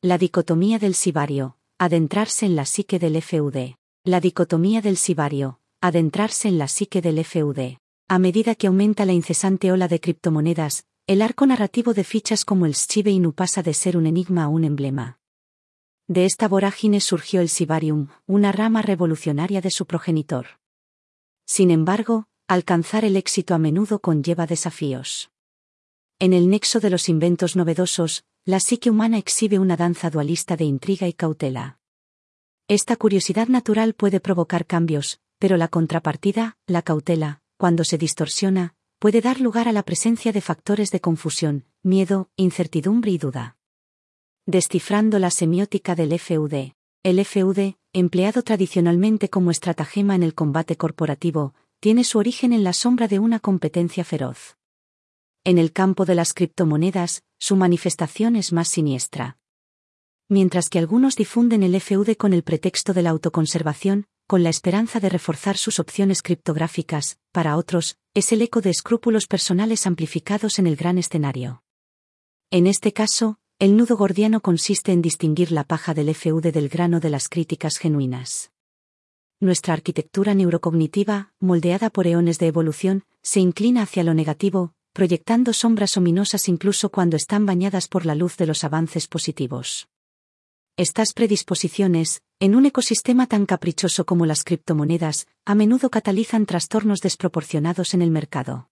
La dicotomía del sibario, adentrarse en la psique del FUD. La dicotomía del sibario, adentrarse en la psique del FUD. A medida que aumenta la incesante ola de criptomonedas, el arco narrativo de fichas como el Shiba Inu pasa de ser un enigma a un emblema. De esta vorágine surgió el Sibarium, una rama revolucionaria de su progenitor. Sin embargo, alcanzar el éxito a menudo conlleva desafíos. En el nexo de los inventos novedosos, la psique humana exhibe una danza dualista de intriga y cautela. Esta curiosidad natural puede provocar cambios, pero la contrapartida, la cautela, cuando se distorsiona, puede dar lugar a la presencia de factores de confusión, miedo, incertidumbre y duda. Descifrando la semiótica del FUD. El FUD, empleado tradicionalmente como estratagema en el combate corporativo, tiene su origen en la sombra de una competencia feroz. En el campo de las criptomonedas, su manifestación es más siniestra. Mientras que algunos difunden el FUD con el pretexto de la autoconservación, con la esperanza de reforzar sus opciones criptográficas, para otros, es el eco de escrúpulos personales amplificados en el gran escenario. En este caso, el nudo gordiano consiste en distinguir la paja del FUD del grano de las críticas genuinas. Nuestra arquitectura neurocognitiva, moldeada por eones de evolución, se inclina hacia lo negativo, proyectando sombras ominosas incluso cuando están bañadas por la luz de los avances positivos. Estas predisposiciones, en un ecosistema tan caprichoso como las criptomonedas, a menudo catalizan trastornos desproporcionados en el mercado.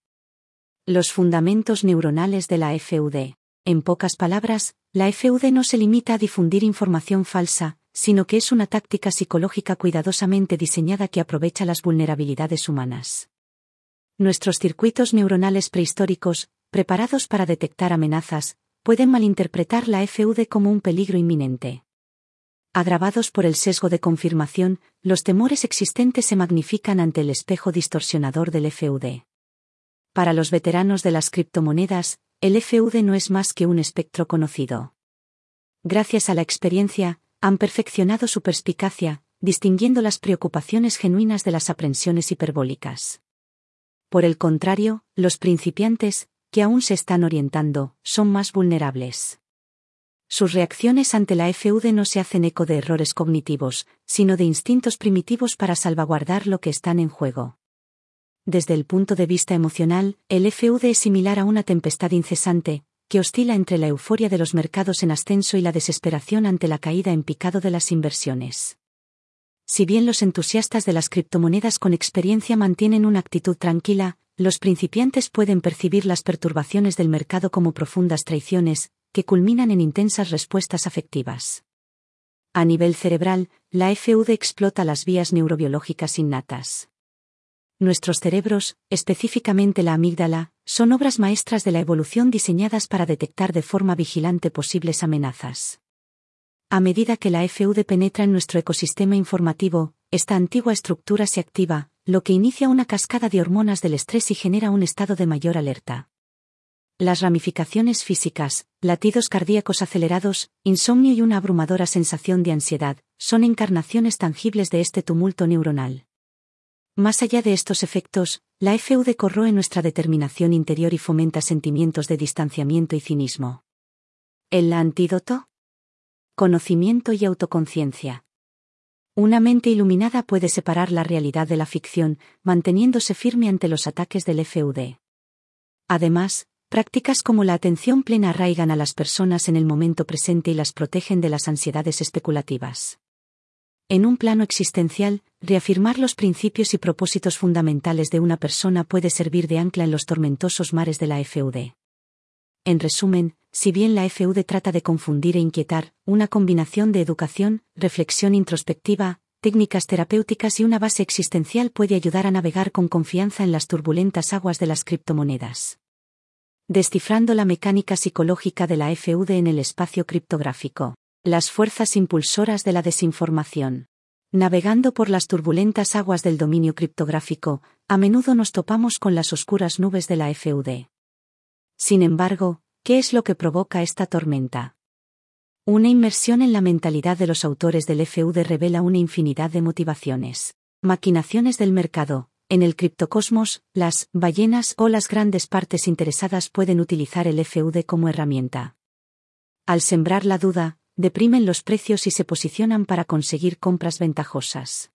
Los fundamentos neuronales de la FUD. En pocas palabras, la FUD no se limita a difundir información falsa, sino que es una táctica psicológica cuidadosamente diseñada que aprovecha las vulnerabilidades humanas. Nuestros circuitos neuronales prehistóricos, preparados para detectar amenazas, pueden malinterpretar la FUD como un peligro inminente. Agravados por el sesgo de confirmación, los temores existentes se magnifican ante el espejo distorsionador del FUD. Para los veteranos de las criptomonedas, el FUD no es más que un espectro conocido. Gracias a la experiencia, han perfeccionado su perspicacia, distinguiendo las preocupaciones genuinas de las aprensiones hiperbólicas. Por el contrario, los principiantes, que aún se están orientando, son más vulnerables. Sus reacciones ante la FUD no se hacen eco de errores cognitivos, sino de instintos primitivos para salvaguardar lo que están en juego. Desde el punto de vista emocional, el FUD es similar a una tempestad incesante, que oscila entre la euforia de los mercados en ascenso y la desesperación ante la caída en picado de las inversiones. Si bien los entusiastas de las criptomonedas con experiencia mantienen una actitud tranquila, los principiantes pueden percibir las perturbaciones del mercado como profundas traiciones, que culminan en intensas respuestas afectivas. A nivel cerebral, la FUD explota las vías neurobiológicas innatas. Nuestros cerebros, específicamente la amígdala, son obras maestras de la evolución diseñadas para detectar de forma vigilante posibles amenazas. A medida que la FUD penetra en nuestro ecosistema informativo, esta antigua estructura se activa, lo que inicia una cascada de hormonas del estrés y genera un estado de mayor alerta. Las ramificaciones físicas, latidos cardíacos acelerados, insomnio y una abrumadora sensación de ansiedad, son encarnaciones tangibles de este tumulto neuronal. Más allá de estos efectos, la FUD corroe nuestra determinación interior y fomenta sentimientos de distanciamiento y cinismo. ¿El antídoto? Conocimiento y autoconciencia. Una mente iluminada puede separar la realidad de la ficción, manteniéndose firme ante los ataques del FUD. Además, Prácticas como la atención plena arraigan a las personas en el momento presente y las protegen de las ansiedades especulativas. En un plano existencial, reafirmar los principios y propósitos fundamentales de una persona puede servir de ancla en los tormentosos mares de la FUD. En resumen, si bien la FUD trata de confundir e inquietar, una combinación de educación, reflexión introspectiva, técnicas terapéuticas y una base existencial puede ayudar a navegar con confianza en las turbulentas aguas de las criptomonedas. Descifrando la mecánica psicológica de la FUD en el espacio criptográfico. Las fuerzas impulsoras de la desinformación. Navegando por las turbulentas aguas del dominio criptográfico, a menudo nos topamos con las oscuras nubes de la FUD. Sin embargo, ¿qué es lo que provoca esta tormenta? Una inmersión en la mentalidad de los autores del FUD revela una infinidad de motivaciones. Maquinaciones del mercado, en el criptocosmos, las ballenas o las grandes partes interesadas pueden utilizar el FUD como herramienta. Al sembrar la duda, deprimen los precios y se posicionan para conseguir compras ventajosas.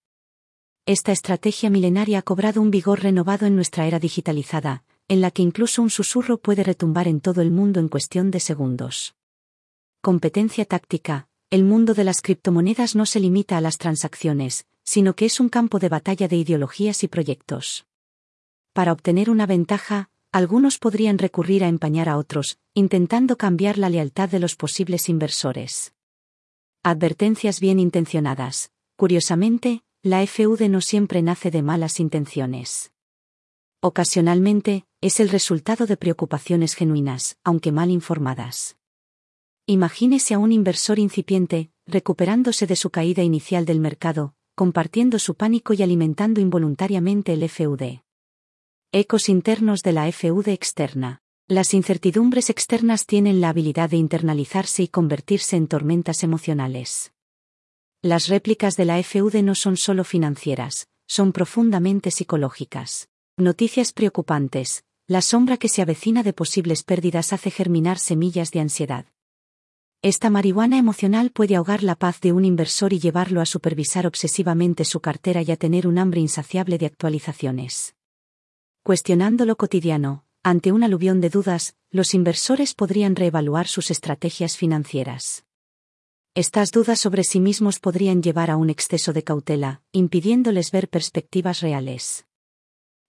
Esta estrategia milenaria ha cobrado un vigor renovado en nuestra era digitalizada, en la que incluso un susurro puede retumbar en todo el mundo en cuestión de segundos. Competencia táctica. El mundo de las criptomonedas no se limita a las transacciones, sino que es un campo de batalla de ideologías y proyectos. Para obtener una ventaja, algunos podrían recurrir a empañar a otros, intentando cambiar la lealtad de los posibles inversores. Advertencias bien intencionadas. Curiosamente, la FUD no siempre nace de malas intenciones. Ocasionalmente, es el resultado de preocupaciones genuinas, aunque mal informadas. Imagínese a un inversor incipiente, recuperándose de su caída inicial del mercado, compartiendo su pánico y alimentando involuntariamente el FUD. Ecos internos de la FUD externa. Las incertidumbres externas tienen la habilidad de internalizarse y convertirse en tormentas emocionales. Las réplicas de la FUD no son solo financieras, son profundamente psicológicas. Noticias preocupantes. La sombra que se avecina de posibles pérdidas hace germinar semillas de ansiedad. Esta marihuana emocional puede ahogar la paz de un inversor y llevarlo a supervisar obsesivamente su cartera y a tener un hambre insaciable de actualizaciones. Cuestionando lo cotidiano, ante un aluvión de dudas, los inversores podrían reevaluar sus estrategias financieras. Estas dudas sobre sí mismos podrían llevar a un exceso de cautela, impidiéndoles ver perspectivas reales.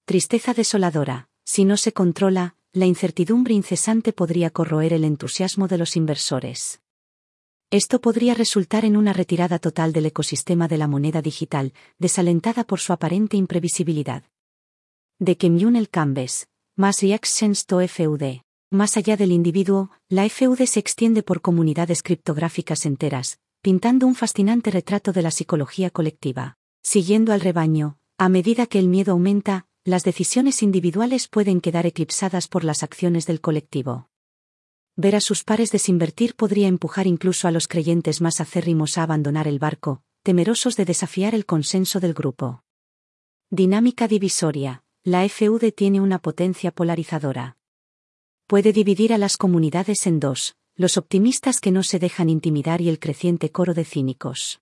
Tristeza desoladora. Si no se controla, la incertidumbre incesante podría corroer el entusiasmo de los inversores. Esto podría resultar en una retirada total del ecosistema de la moneda digital, desalentada por su aparente imprevisibilidad de que el Cambes, más reactions to FUD. Más allá del individuo, la FUD se extiende por comunidades criptográficas enteras, pintando un fascinante retrato de la psicología colectiva. Siguiendo al rebaño, a medida que el miedo aumenta, las decisiones individuales pueden quedar eclipsadas por las acciones del colectivo. Ver a sus pares desinvertir podría empujar incluso a los creyentes más acérrimos a abandonar el barco, temerosos de desafiar el consenso del grupo. Dinámica divisoria la FUD tiene una potencia polarizadora. Puede dividir a las comunidades en dos, los optimistas que no se dejan intimidar y el creciente coro de cínicos.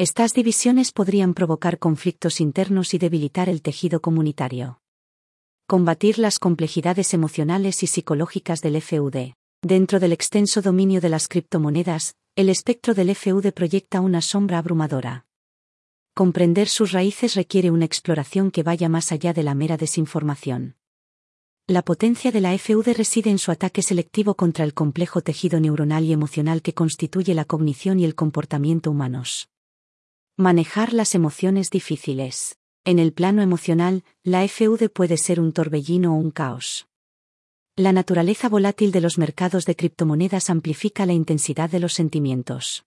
Estas divisiones podrían provocar conflictos internos y debilitar el tejido comunitario. Combatir las complejidades emocionales y psicológicas del FUD. Dentro del extenso dominio de las criptomonedas, el espectro del FUD proyecta una sombra abrumadora. Comprender sus raíces requiere una exploración que vaya más allá de la mera desinformación. La potencia de la FUD reside en su ataque selectivo contra el complejo tejido neuronal y emocional que constituye la cognición y el comportamiento humanos. Manejar las emociones difíciles. En el plano emocional, la FUD puede ser un torbellino o un caos. La naturaleza volátil de los mercados de criptomonedas amplifica la intensidad de los sentimientos.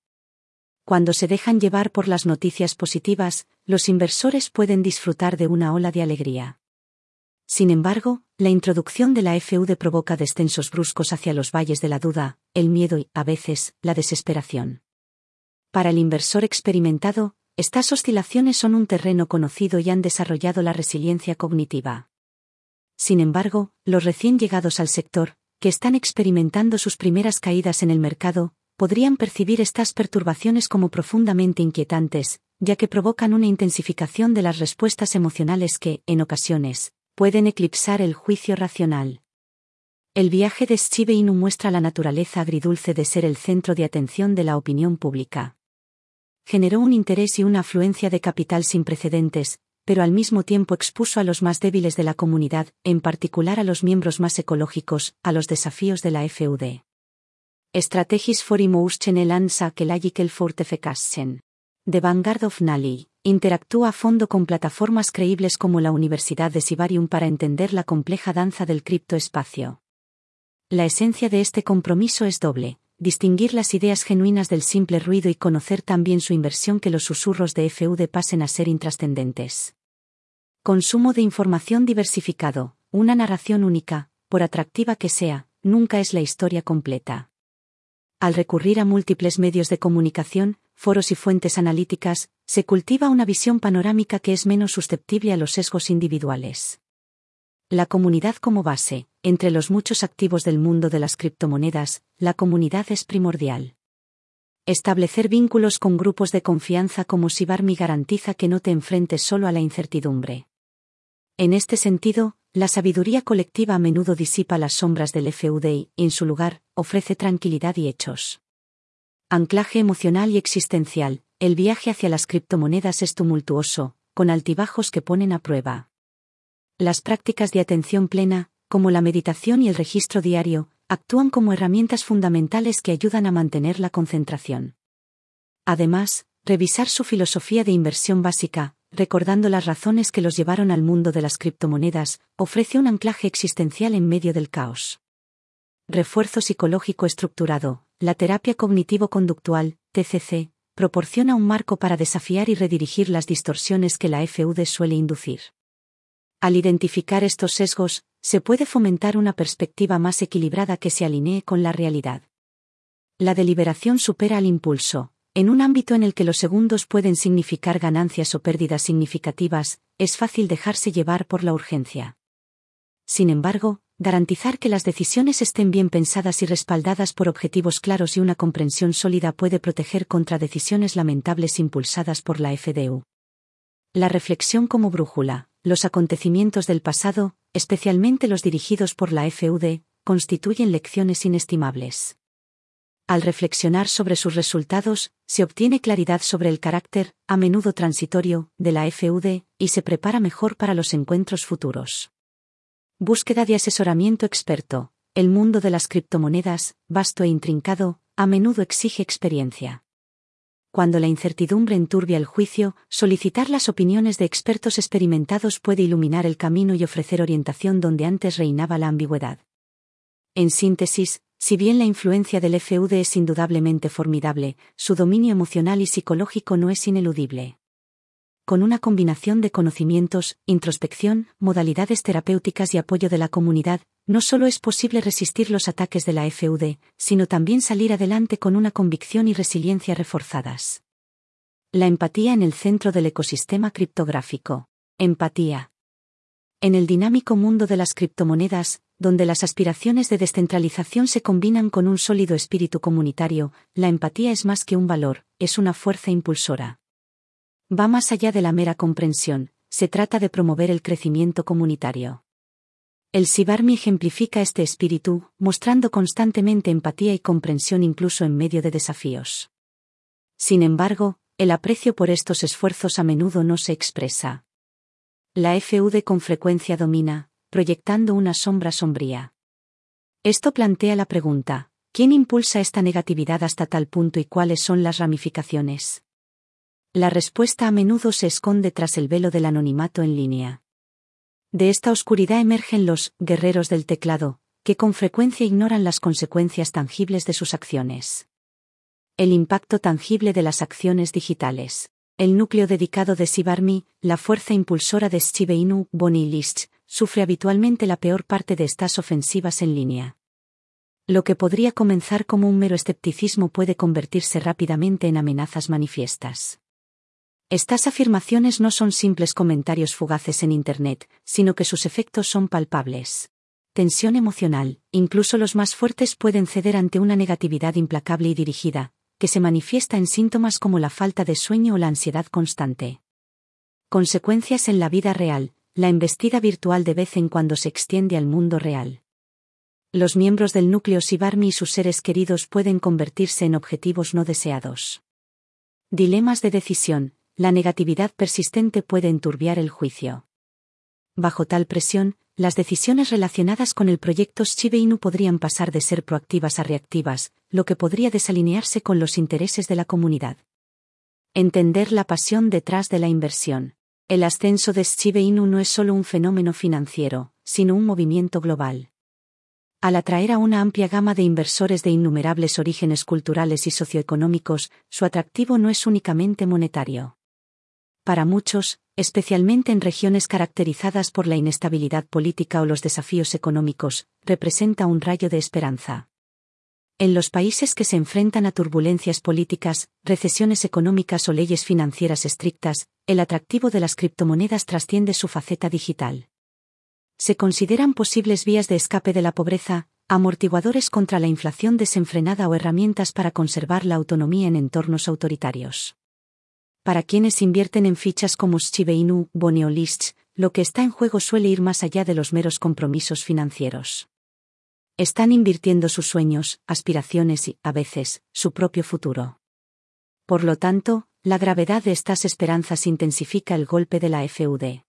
Cuando se dejan llevar por las noticias positivas, los inversores pueden disfrutar de una ola de alegría. Sin embargo, la introducción de la FUD provoca descensos bruscos hacia los valles de la duda, el miedo y, a veces, la desesperación. Para el inversor experimentado, estas oscilaciones son un terreno conocido y han desarrollado la resiliencia cognitiva. Sin embargo, los recién llegados al sector, que están experimentando sus primeras caídas en el mercado, podrían percibir estas perturbaciones como profundamente inquietantes, ya que provocan una intensificación de las respuestas emocionales que, en ocasiones, pueden eclipsar el juicio racional. El viaje de Shiba Inu muestra la naturaleza agridulce de ser el centro de atención de la opinión pública. Generó un interés y una afluencia de capital sin precedentes, pero al mismo tiempo expuso a los más débiles de la comunidad, en particular a los miembros más ecológicos, a los desafíos de la FUD. Strategis for emotion que el fortefekassen. The Vanguard of Nali interactúa a fondo con plataformas creíbles como la Universidad de Sibarium para entender la compleja danza del criptoespacio. La esencia de este compromiso es doble, distinguir las ideas genuinas del simple ruido y conocer también su inversión que los susurros de FUD pasen a ser intrascendentes. Consumo de información diversificado, una narración única, por atractiva que sea, nunca es la historia completa al recurrir a múltiples medios de comunicación, foros y fuentes analíticas, se cultiva una visión panorámica que es menos susceptible a los sesgos individuales. La comunidad como base, entre los muchos activos del mundo de las criptomonedas, la comunidad es primordial. Establecer vínculos con grupos de confianza como Sibarmi garantiza que no te enfrentes solo a la incertidumbre. En este sentido, la sabiduría colectiva a menudo disipa las sombras del FUD y, en su lugar, ofrece tranquilidad y hechos. Anclaje emocional y existencial, el viaje hacia las criptomonedas es tumultuoso, con altibajos que ponen a prueba. Las prácticas de atención plena, como la meditación y el registro diario, actúan como herramientas fundamentales que ayudan a mantener la concentración. Además, revisar su filosofía de inversión básica, recordando las razones que los llevaron al mundo de las criptomonedas, ofrece un anclaje existencial en medio del caos. Refuerzo psicológico estructurado, la terapia cognitivo-conductual, TCC, proporciona un marco para desafiar y redirigir las distorsiones que la FUD suele inducir. Al identificar estos sesgos, se puede fomentar una perspectiva más equilibrada que se alinee con la realidad. La deliberación supera al impulso. En un ámbito en el que los segundos pueden significar ganancias o pérdidas significativas, es fácil dejarse llevar por la urgencia. Sin embargo, garantizar que las decisiones estén bien pensadas y respaldadas por objetivos claros y una comprensión sólida puede proteger contra decisiones lamentables impulsadas por la FDU. La reflexión como brújula los acontecimientos del pasado, especialmente los dirigidos por la FUD, constituyen lecciones inestimables. Al reflexionar sobre sus resultados, se obtiene claridad sobre el carácter, a menudo transitorio, de la FUD, y se prepara mejor para los encuentros futuros. Búsqueda de asesoramiento experto. El mundo de las criptomonedas, vasto e intrincado, a menudo exige experiencia cuando la incertidumbre enturbia el juicio, solicitar las opiniones de expertos experimentados puede iluminar el camino y ofrecer orientación donde antes reinaba la ambigüedad. En síntesis, si bien la influencia del FUD es indudablemente formidable, su dominio emocional y psicológico no es ineludible. Con una combinación de conocimientos, introspección, modalidades terapéuticas y apoyo de la comunidad, no solo es posible resistir los ataques de la FUD, sino también salir adelante con una convicción y resiliencia reforzadas. La empatía en el centro del ecosistema criptográfico. Empatía. En el dinámico mundo de las criptomonedas, donde las aspiraciones de descentralización se combinan con un sólido espíritu comunitario, la empatía es más que un valor, es una fuerza impulsora. Va más allá de la mera comprensión, se trata de promover el crecimiento comunitario. El Sibarmi ejemplifica este espíritu, mostrando constantemente empatía y comprensión incluso en medio de desafíos. Sin embargo, el aprecio por estos esfuerzos a menudo no se expresa. La FUD con frecuencia domina, proyectando una sombra sombría. Esto plantea la pregunta, ¿quién impulsa esta negatividad hasta tal punto y cuáles son las ramificaciones? La respuesta a menudo se esconde tras el velo del anonimato en línea. De esta oscuridad emergen los guerreros del teclado, que con frecuencia ignoran las consecuencias tangibles de sus acciones. El impacto tangible de las acciones digitales. El núcleo dedicado de Sibarmi, la fuerza impulsora de Shibeinu, Bonnie List, sufre habitualmente la peor parte de estas ofensivas en línea. Lo que podría comenzar como un mero escepticismo puede convertirse rápidamente en amenazas manifiestas. Estas afirmaciones no son simples comentarios fugaces en Internet, sino que sus efectos son palpables. Tensión emocional, incluso los más fuertes pueden ceder ante una negatividad implacable y dirigida, que se manifiesta en síntomas como la falta de sueño o la ansiedad constante. Consecuencias en la vida real, la embestida virtual de vez en cuando se extiende al mundo real. Los miembros del núcleo Sibarmi y sus seres queridos pueden convertirse en objetivos no deseados. Dilemas de decisión, la negatividad persistente puede enturbiar el juicio. Bajo tal presión, las decisiones relacionadas con el proyecto Shiba Inu podrían pasar de ser proactivas a reactivas, lo que podría desalinearse con los intereses de la comunidad. Entender la pasión detrás de la inversión. El ascenso de Shiba Inu no es solo un fenómeno financiero, sino un movimiento global. Al atraer a una amplia gama de inversores de innumerables orígenes culturales y socioeconómicos, su atractivo no es únicamente monetario para muchos, especialmente en regiones caracterizadas por la inestabilidad política o los desafíos económicos, representa un rayo de esperanza. En los países que se enfrentan a turbulencias políticas, recesiones económicas o leyes financieras estrictas, el atractivo de las criptomonedas trasciende su faceta digital. Se consideran posibles vías de escape de la pobreza, amortiguadores contra la inflación desenfrenada o herramientas para conservar la autonomía en entornos autoritarios. Para quienes invierten en fichas como Shiba Inu, lo que está en juego suele ir más allá de los meros compromisos financieros. Están invirtiendo sus sueños, aspiraciones y, a veces, su propio futuro. Por lo tanto, la gravedad de estas esperanzas intensifica el golpe de la FUD.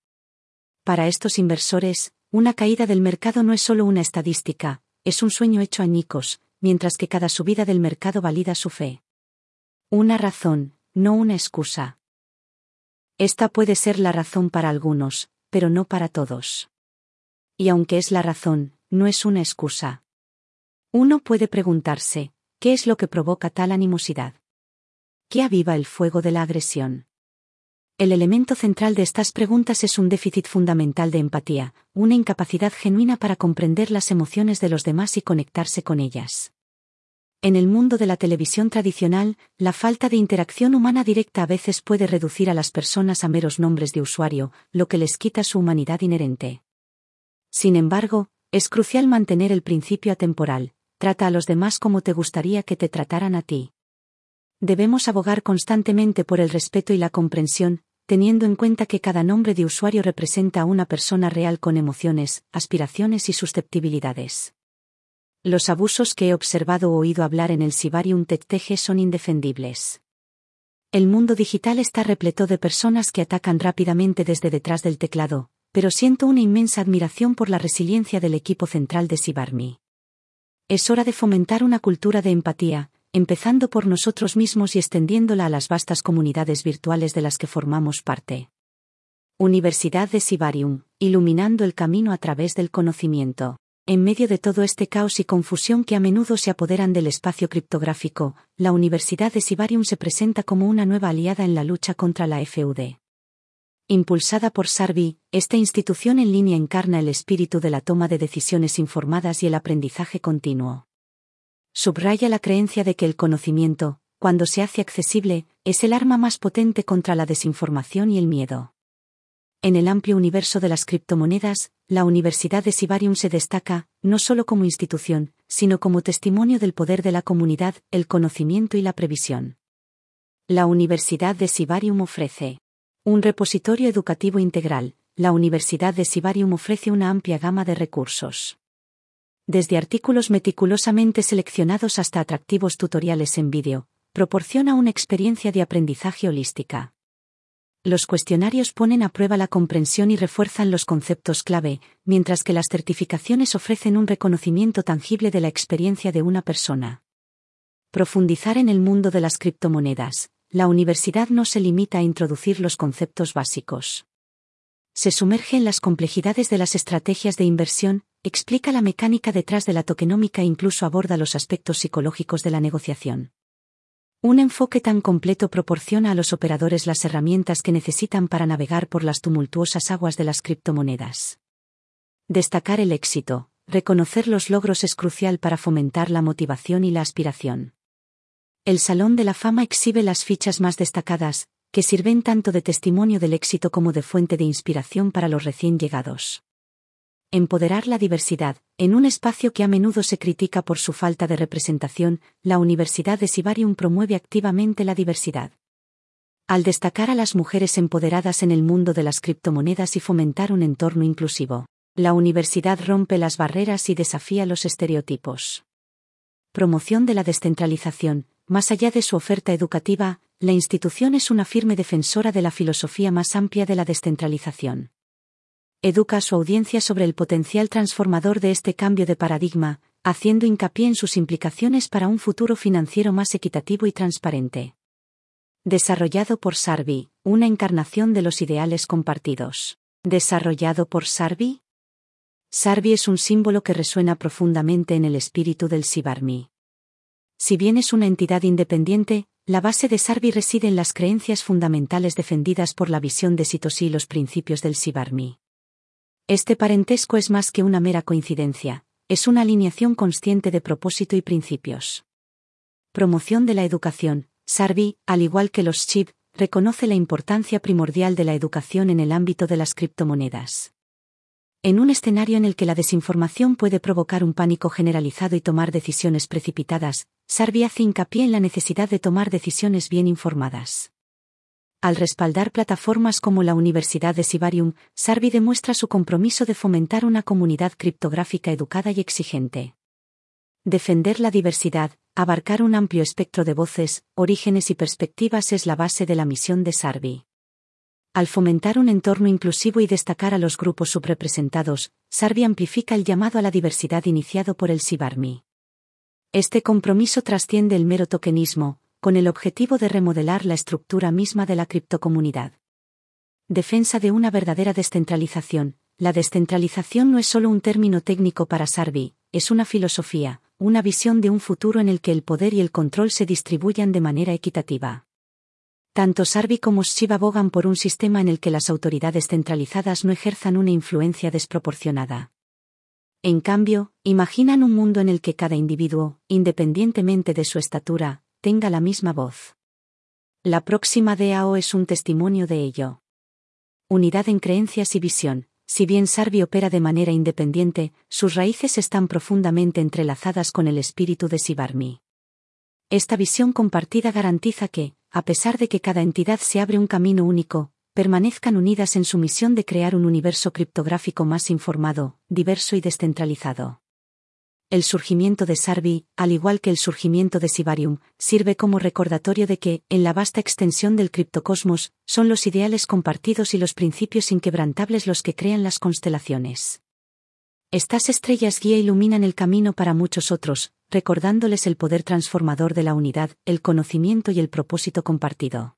Para estos inversores, una caída del mercado no es solo una estadística, es un sueño hecho añicos, mientras que cada subida del mercado valida su fe. Una razón, no una excusa. Esta puede ser la razón para algunos, pero no para todos. Y aunque es la razón, no es una excusa. Uno puede preguntarse, ¿qué es lo que provoca tal animosidad? ¿Qué aviva el fuego de la agresión? El elemento central de estas preguntas es un déficit fundamental de empatía, una incapacidad genuina para comprender las emociones de los demás y conectarse con ellas. En el mundo de la televisión tradicional, la falta de interacción humana directa a veces puede reducir a las personas a meros nombres de usuario, lo que les quita su humanidad inherente. Sin embargo, es crucial mantener el principio atemporal, trata a los demás como te gustaría que te trataran a ti debemos abogar constantemente por el respeto y la comprensión, teniendo en cuenta que cada nombre de usuario representa a una persona real con emociones, aspiraciones y susceptibilidades. Los abusos que he observado o oído hablar en el Sibarium TechTege son indefendibles. El mundo digital está repleto de personas que atacan rápidamente desde detrás del teclado, pero siento una inmensa admiración por la resiliencia del equipo central de Sibarmi. Es hora de fomentar una cultura de empatía, empezando por nosotros mismos y extendiéndola a las vastas comunidades virtuales de las que formamos parte. Universidad de Sibarium, iluminando el camino a través del conocimiento. En medio de todo este caos y confusión que a menudo se apoderan del espacio criptográfico, la Universidad de Sibarium se presenta como una nueva aliada en la lucha contra la FUD. Impulsada por Sarvi, esta institución en línea encarna el espíritu de la toma de decisiones informadas y el aprendizaje continuo subraya la creencia de que el conocimiento, cuando se hace accesible, es el arma más potente contra la desinformación y el miedo. En el amplio universo de las criptomonedas, la Universidad de Sibarium se destaca, no solo como institución, sino como testimonio del poder de la comunidad, el conocimiento y la previsión. La Universidad de Sibarium ofrece un repositorio educativo integral. La Universidad de Sibarium ofrece una amplia gama de recursos desde artículos meticulosamente seleccionados hasta atractivos tutoriales en vídeo, proporciona una experiencia de aprendizaje holística. Los cuestionarios ponen a prueba la comprensión y refuerzan los conceptos clave, mientras que las certificaciones ofrecen un reconocimiento tangible de la experiencia de una persona. Profundizar en el mundo de las criptomonedas. La universidad no se limita a introducir los conceptos básicos. Se sumerge en las complejidades de las estrategias de inversión, explica la mecánica detrás de la tokenómica e incluso aborda los aspectos psicológicos de la negociación. Un enfoque tan completo proporciona a los operadores las herramientas que necesitan para navegar por las tumultuosas aguas de las criptomonedas. Destacar el éxito, reconocer los logros es crucial para fomentar la motivación y la aspiración. El Salón de la Fama exhibe las fichas más destacadas, que sirven tanto de testimonio del éxito como de fuente de inspiración para los recién llegados empoderar la diversidad, en un espacio que a menudo se critica por su falta de representación, la Universidad de Sibarium promueve activamente la diversidad. Al destacar a las mujeres empoderadas en el mundo de las criptomonedas y fomentar un entorno inclusivo, la universidad rompe las barreras y desafía los estereotipos. Promoción de la descentralización, más allá de su oferta educativa, la institución es una firme defensora de la filosofía más amplia de la descentralización educa a su audiencia sobre el potencial transformador de este cambio de paradigma, haciendo hincapié en sus implicaciones para un futuro financiero más equitativo y transparente. Desarrollado por Sarvi, una encarnación de los ideales compartidos. ¿Desarrollado por Sarvi? Sarvi es un símbolo que resuena profundamente en el espíritu del Sibarmi. Si bien es una entidad independiente, la base de Sarvi reside en las creencias fundamentales defendidas por la visión de Sitoshi y los principios del Sibarmi. Este parentesco es más que una mera coincidencia, es una alineación consciente de propósito y principios. Promoción de la educación. Sarvi, al igual que los CHIP, reconoce la importancia primordial de la educación en el ámbito de las criptomonedas. En un escenario en el que la desinformación puede provocar un pánico generalizado y tomar decisiones precipitadas, Sarvi hace hincapié en la necesidad de tomar decisiones bien informadas. Al respaldar plataformas como la Universidad de Sibarium, Sarvi demuestra su compromiso de fomentar una comunidad criptográfica educada y exigente. Defender la diversidad, abarcar un amplio espectro de voces, orígenes y perspectivas es la base de la misión de Sarvi. Al fomentar un entorno inclusivo y destacar a los grupos subrepresentados, Sarvi amplifica el llamado a la diversidad iniciado por el Sibarmi. Este compromiso trasciende el mero tokenismo, con el objetivo de remodelar la estructura misma de la criptocomunidad. Defensa de una verdadera descentralización. La descentralización no es solo un término técnico para Sarvi, es una filosofía, una visión de un futuro en el que el poder y el control se distribuyan de manera equitativa. Tanto Sarvi como Shiva abogan por un sistema en el que las autoridades centralizadas no ejerzan una influencia desproporcionada. En cambio, imaginan un mundo en el que cada individuo, independientemente de su estatura, tenga la misma voz. La próxima DAO es un testimonio de ello. Unidad en creencias y visión. Si bien Sarvi opera de manera independiente, sus raíces están profundamente entrelazadas con el espíritu de Sibarmi. Esta visión compartida garantiza que, a pesar de que cada entidad se abre un camino único, permanezcan unidas en su misión de crear un universo criptográfico más informado, diverso y descentralizado. El surgimiento de Sarvi, al igual que el surgimiento de Sibarium, sirve como recordatorio de que, en la vasta extensión del criptocosmos, son los ideales compartidos y los principios inquebrantables los que crean las constelaciones. Estas estrellas guía iluminan el camino para muchos otros, recordándoles el poder transformador de la unidad, el conocimiento y el propósito compartido.